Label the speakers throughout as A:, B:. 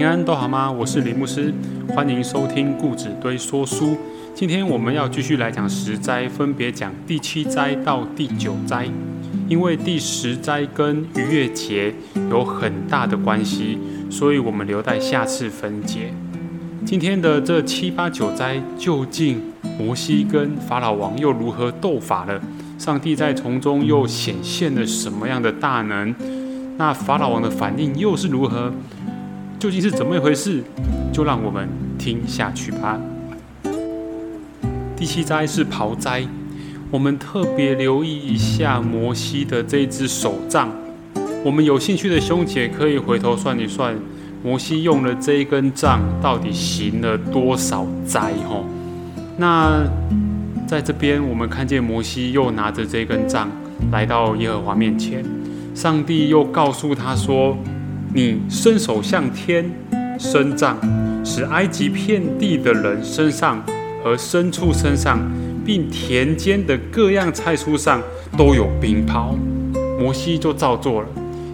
A: 平安都好吗？我是李牧师，欢迎收听故纸堆说书。今天我们要继续来讲十灾，分别讲第七灾到第九灾。因为第十灾跟逾越节有很大的关系，所以我们留待下次分解。今天的这七八九灾，究竟摩西跟法老王又如何斗法了？上帝在从中又显现了什么样的大能？那法老王的反应又是如何？究竟是怎么一回事？就让我们听下去吧。第七灾是刨灾，我们特别留意一下摩西的这支手杖。我们有兴趣的兄姐可以回头算一算，摩西用了这一根杖到底行了多少灾？吼，那在这边我们看见摩西又拿着这根杖来到耶和华面前，上帝又告诉他说。你伸手向天伸杖，使埃及遍地的人身上和牲畜身上，并田间的各样菜蔬上都有冰雹。摩西就照做了。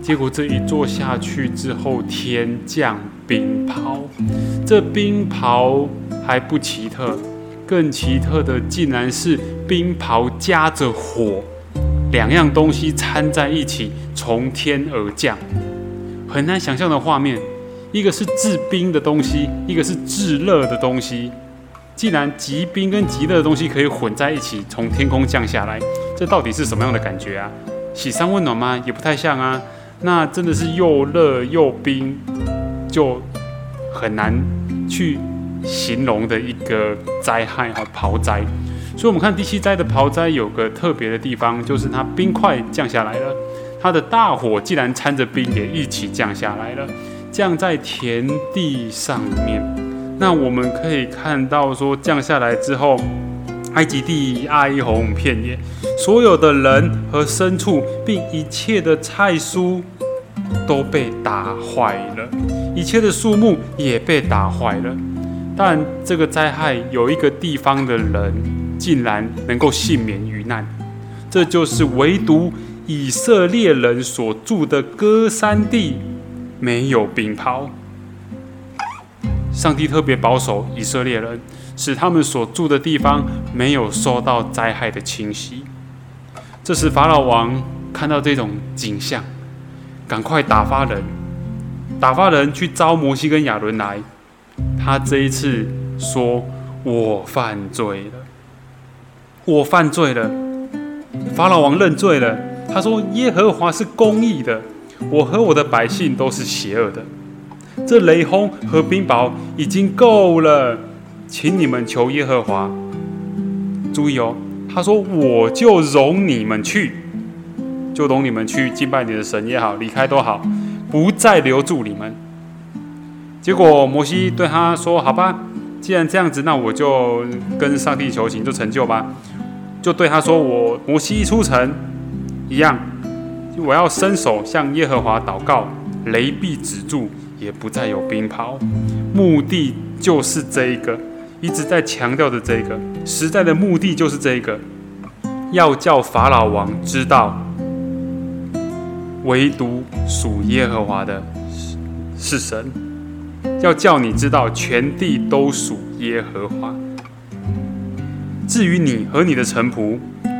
A: 结果这一做下去之后，天降冰雹。这冰雹还不奇特，更奇特的竟然是冰雹夹着火，两样东西掺在一起，从天而降。很难想象的画面，一个是制冰的东西，一个是制热的东西。既然极冰跟极热的东西可以混在一起，从天空降下来，这到底是什么样的感觉啊？喜山温暖吗？也不太像啊。那真的是又热又冰，就很难去形容的一个灾害和刨灾。所以，我们看第七灾的刨灾有个特别的地方，就是它冰块降下来了。它的大火既然掺着冰也一起降下来了，降在田地上面。那我们可以看到说，降下来之后，埃及地哀鸿遍野，所有的人和牲畜，并一切的菜蔬都被打坏了，一切的树木也被打坏了。但这个灾害有一个地方的人竟然能够幸免于难，这就是唯独。以色列人所住的歌山地没有冰雹，上帝特别保守以色列人，使他们所住的地方没有受到灾害的侵袭。这时法老王看到这种景象，赶快打发人，打发人去招摩西跟亚伦来。他这一次说：“我犯罪了，我犯罪了。”法老王认罪了。他说：“耶和华是公义的，我和我的百姓都是邪恶的。这雷轰和冰雹已经够了，请你们求耶和华。注意哦，他说我就容你们去，就容你们去敬拜你的神也好，离开都好，不再留住你们。结果摩西对他说：好吧，既然这样子，那我就跟上帝求情，就成就吧。就对他说：我摩西一出城。”一样，我要伸手向耶和华祷告，雷必止住，也不再有冰雹。目的就是这一个，一直在强调的这个，实在的目的就是这个，要叫法老王知道，唯独属耶和华的是是神，要叫你知道，全地都属耶和华。至于你和你的臣仆。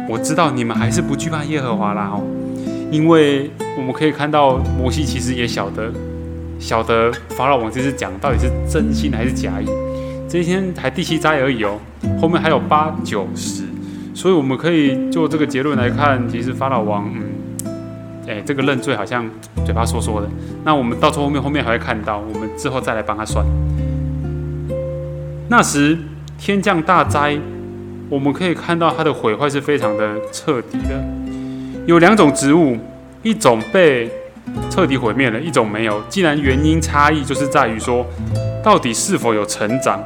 A: 我知道你们还是不惧怕耶和华啦，哦，因为我们可以看到摩西其实也晓得，晓得法老王这次讲到底是真心还是假意。这一天才第七灾而已哦，后面还有八九十，所以我们可以就这个结论来看，其实法老王，嗯，哎，这个认罪好像嘴巴说说的。那我们到后面后面还会看到，我们之后再来帮他算。那时天降大灾。我们可以看到它的毁坏是非常的彻底的。有两种植物，一种被彻底毁灭了，一种没有。既然原因差异就是在于说，到底是否有成长。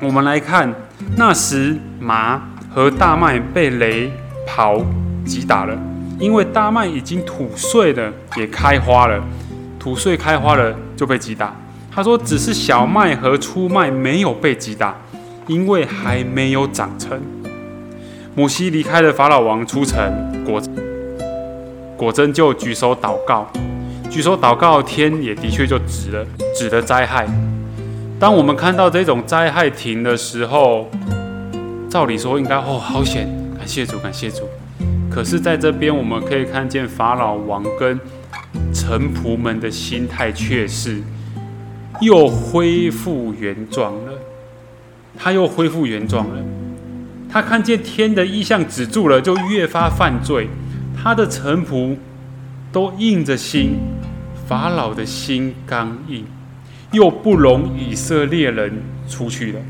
A: 我们来看，那时麻和大麦被雷刨击打了，因为大麦已经吐穗了，也开花了，吐穗开花了就被击打。他说，只是小麦和粗麦没有被击打。因为还没有长成，摩西离开了法老王出城，果果真就举手祷告，举手祷告，天也的确就止了，止了灾害。当我们看到这种灾害停的时候，照理说应该哦，好险，感谢主，感谢主。可是在这边我们可以看见法老王跟臣仆们的心态却是又恢复原状了，他又恢复原状了。他看见天的意象止住了，就越发犯罪。他的臣仆都硬着心，法老的心刚硬。又不容以色列人出去了。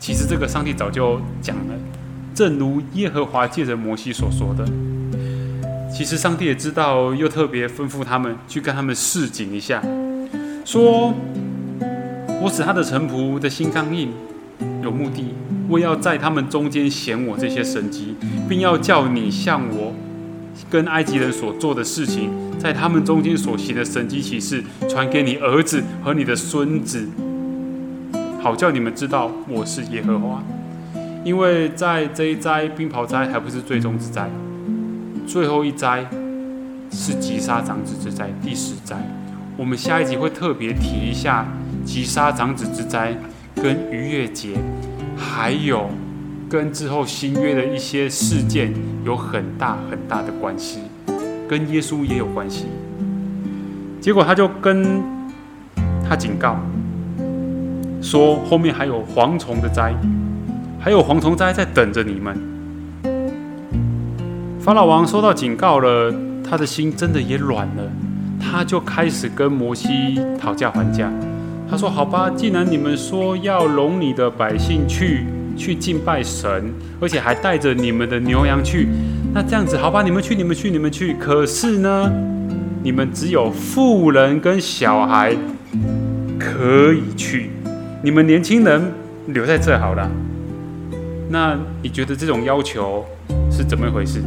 A: 其实这个上帝早就讲了，正如耶和华借着摩西所说的。其实上帝也知道，又特别吩咐他们去跟他们示警一下，说：“我使他的臣仆的心刚硬，有目的，我要在他们中间显我这些神迹，并要叫你向我。”跟埃及人所做的事情，在他们中间所行的神迹启示，传给你儿子和你的孙子，好叫你们知道我是耶和华。因为在这一灾冰雹灾还不是最终之灾，最后一灾是击杀长子之灾，第十灾。我们下一集会特别提一下击杀长子之灾，跟逾越节，还有。跟之后新约的一些事件有很大很大的关系，跟耶稣也有关系。结果他就跟他警告说，后面还有蝗虫的灾，还有蝗虫灾在等着你们。法老王收到警告了，他的心真的也软了，他就开始跟摩西讨价还价。他说：“好吧，既然你们说要容你的百姓去。”去敬拜神，而且还带着你们的牛羊去。那这样子，好吧，你们去，你们去，你们去。可是呢，你们只有妇人跟小孩可以去，你们年轻人留在这好了。那你觉得这种要求是怎么一回事？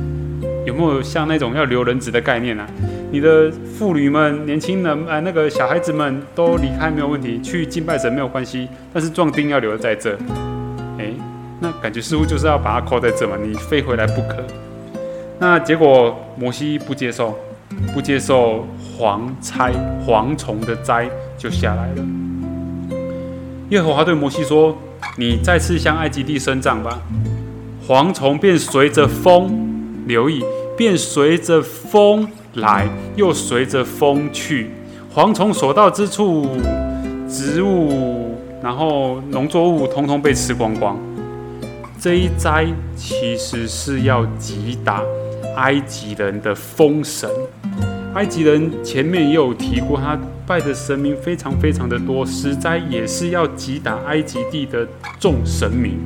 A: 有没有像那种要留人质的概念啊？你的妇女们、年轻人、哎，那个小孩子们都离开没有问题，去敬拜神没有关系，但是壮丁要留在这。哎，那感觉似乎就是要把它扣在这嘛，你飞回来不可。那结果摩西不接受，不接受蝗差蝗虫的灾就下来了。耶和华对摩西说：“你再次向埃及地伸杖吧，蝗虫便随着风，留意，便随着风来，又随着风去。蝗虫所到之处，植物。”然后农作物通通被吃光光，这一灾其实是要击打埃及人的风神。埃及人前面也有提过，他拜的神明非常非常的多，实灾也是要击打埃及地的众神明。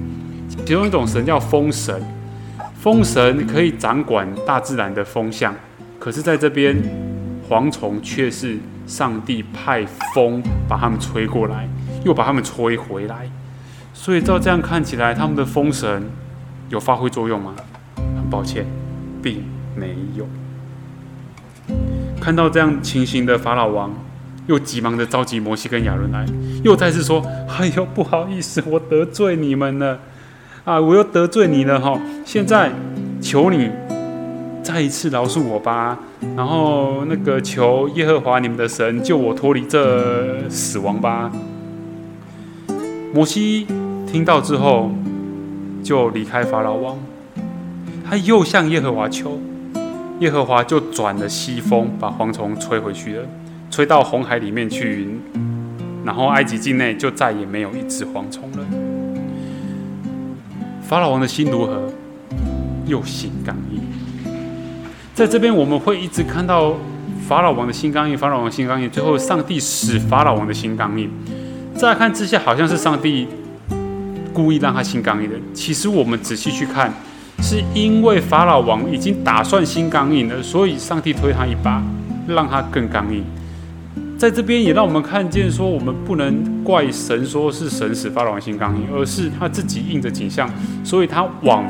A: 其中一种神叫风神，风神可以掌管大自然的风向，可是在这边蝗虫却是上帝派风把他们吹过来。又把他们吹回来，所以照这样看起来，他们的风神有发挥作用吗？很抱歉，并没有。看到这样情形的法老王，又急忙的召集摩西跟亚伦来，又再次说：“哎呦，不好意思，我得罪你们了啊！我又得罪你了哈！现在求你再一次饶恕我吧，然后那个求耶和华你们的神救我脱离这死亡吧。”摩西听到之后，就离开法老王。他又向耶和华求，耶和华就转了西风，把蝗虫吹回去了，吹到红海里面去。然后埃及境内就再也没有一只蝗虫了。法老王的心如何？又心感。在这边我们会一直看到法老王的心刚硬，法老王心刚硬，最后上帝使法老王的心刚硬。乍看之下，好像是上帝故意让他心刚硬的。其实我们仔细去看，是因为法老王已经打算心刚硬了，所以上帝推他一把，让他更刚硬。在这边也让我们看见，说我们不能怪神，说是神使法老王心刚硬，而是他自己应着景象，所以他往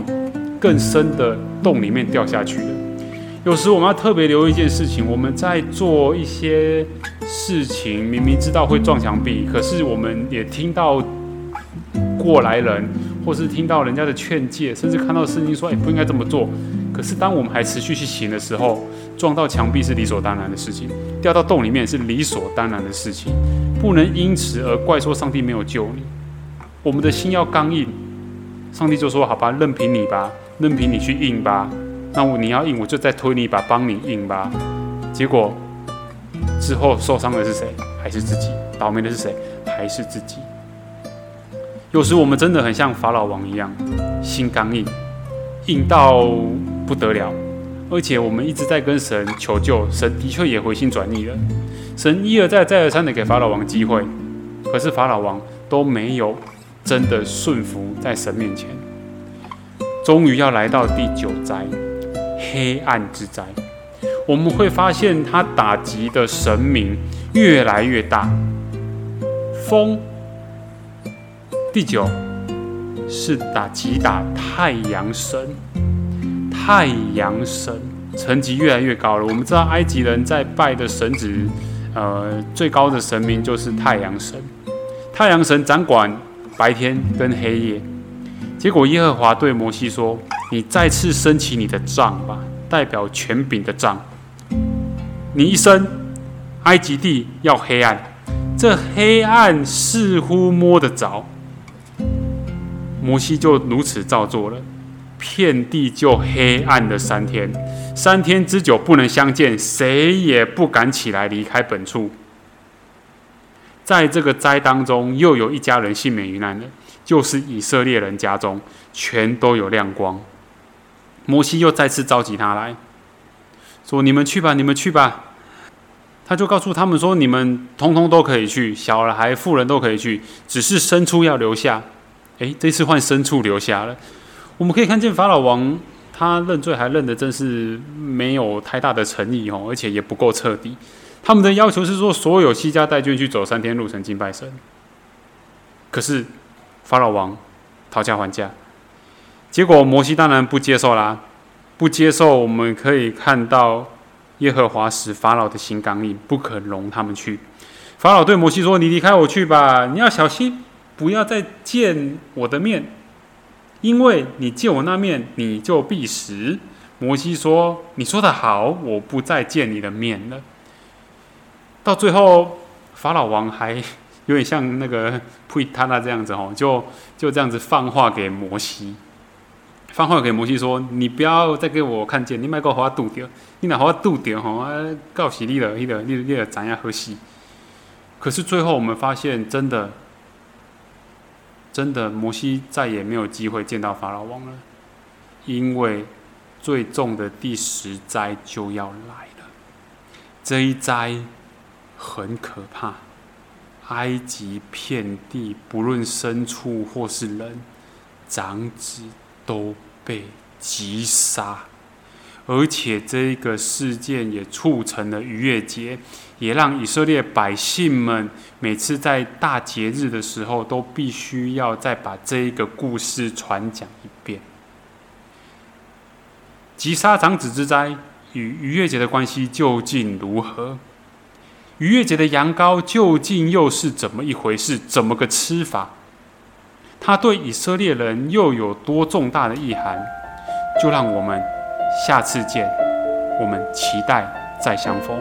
A: 更深的洞里面掉下去了。有时我们要特别留意一件事情，我们在做一些。事情明明知道会撞墙壁，可是我们也听到过来人，或是听到人家的劝诫，甚至看到圣经说：“哎，不应该这么做。”可是当我们还持续去行的时候，撞到墙壁是理所当然的事情，掉到洞里面是理所当然的事情，不能因此而怪说上帝没有救你。我们的心要刚硬，上帝就说：“好吧，任凭你吧，任凭你去硬吧。那我你要硬，我就再推你一把，帮你硬吧。”结果之后受伤的是谁？还是自己？倒霉的是谁？还是自己？有时我们真的很像法老王一样，心刚硬，硬到不得了。而且我们一直在跟神求救，神的确也回心转意了。神一而再、再而三的给法老王机会，可是法老王都没有真的顺服在神面前。终于要来到第九灾——黑暗之灾。我们会发现，他打击的神明越来越大。风，第九是打击打太阳神。太阳神层级越来越高了。我们知道埃及人在拜的神子，呃，最高的神明就是太阳神。太阳神掌管白天跟黑夜。结果耶和华对摩西说：“你再次升起你的杖吧，代表权柄的杖。你一升，埃及地要黑暗。这黑暗似乎摸得着。摩西就如此照做了。”遍地就黑暗的三天，三天之久不能相见，谁也不敢起来离开本处。在这个灾当中，又有一家人幸免于难了，就是以色列人家中全都有亮光。摩西又再次召集他来说：“你们去吧，你们去吧。”他就告诉他们说：“你们通通都可以去，小孩、富人都可以去，只是牲畜要留下。”诶，这次换牲畜留下了。我们可以看见法老王，他认罪还认得真是没有太大的诚意哦，而且也不够彻底。他们的要求是说，所有西家带眷去走三天路程敬拜神。可是法老王讨价还价，结果摩西当然不接受啦。不接受，我们可以看到耶和华使法老的心刚硬，不肯容他们去。法老对摩西说：“你离开我去吧，你要小心，不要再见我的面。”因为你见我那面，你就必死。摩西说：“你说的好，我不再见你的面了。”到最后，法老王还有点像那个 普伊塔纳这样子哦，就就这样子放话给摩西，放话给摩西说：“你不要再给我看见，你卖个花渡掉，你哪花渡掉吼？告诉你了，你了，你你了怎样喝戏？”可是最后我们发现，真的。真的，摩西再也没有机会见到法老王了，因为最重的第十灾就要来了。这一灾很可怕，埃及遍地，不论牲畜或是人，长子都被击杀。而且这个事件也促成了逾越节，也让以色列百姓们每次在大节日的时候，都必须要再把这一个故事传讲一遍。击杀长子之灾与逾越节的关系究竟如何？逾越节的羊羔究竟又是怎么一回事？怎么个吃法？他对以色列人又有多重大的意涵？就让我们。下次见，我们期待再相逢。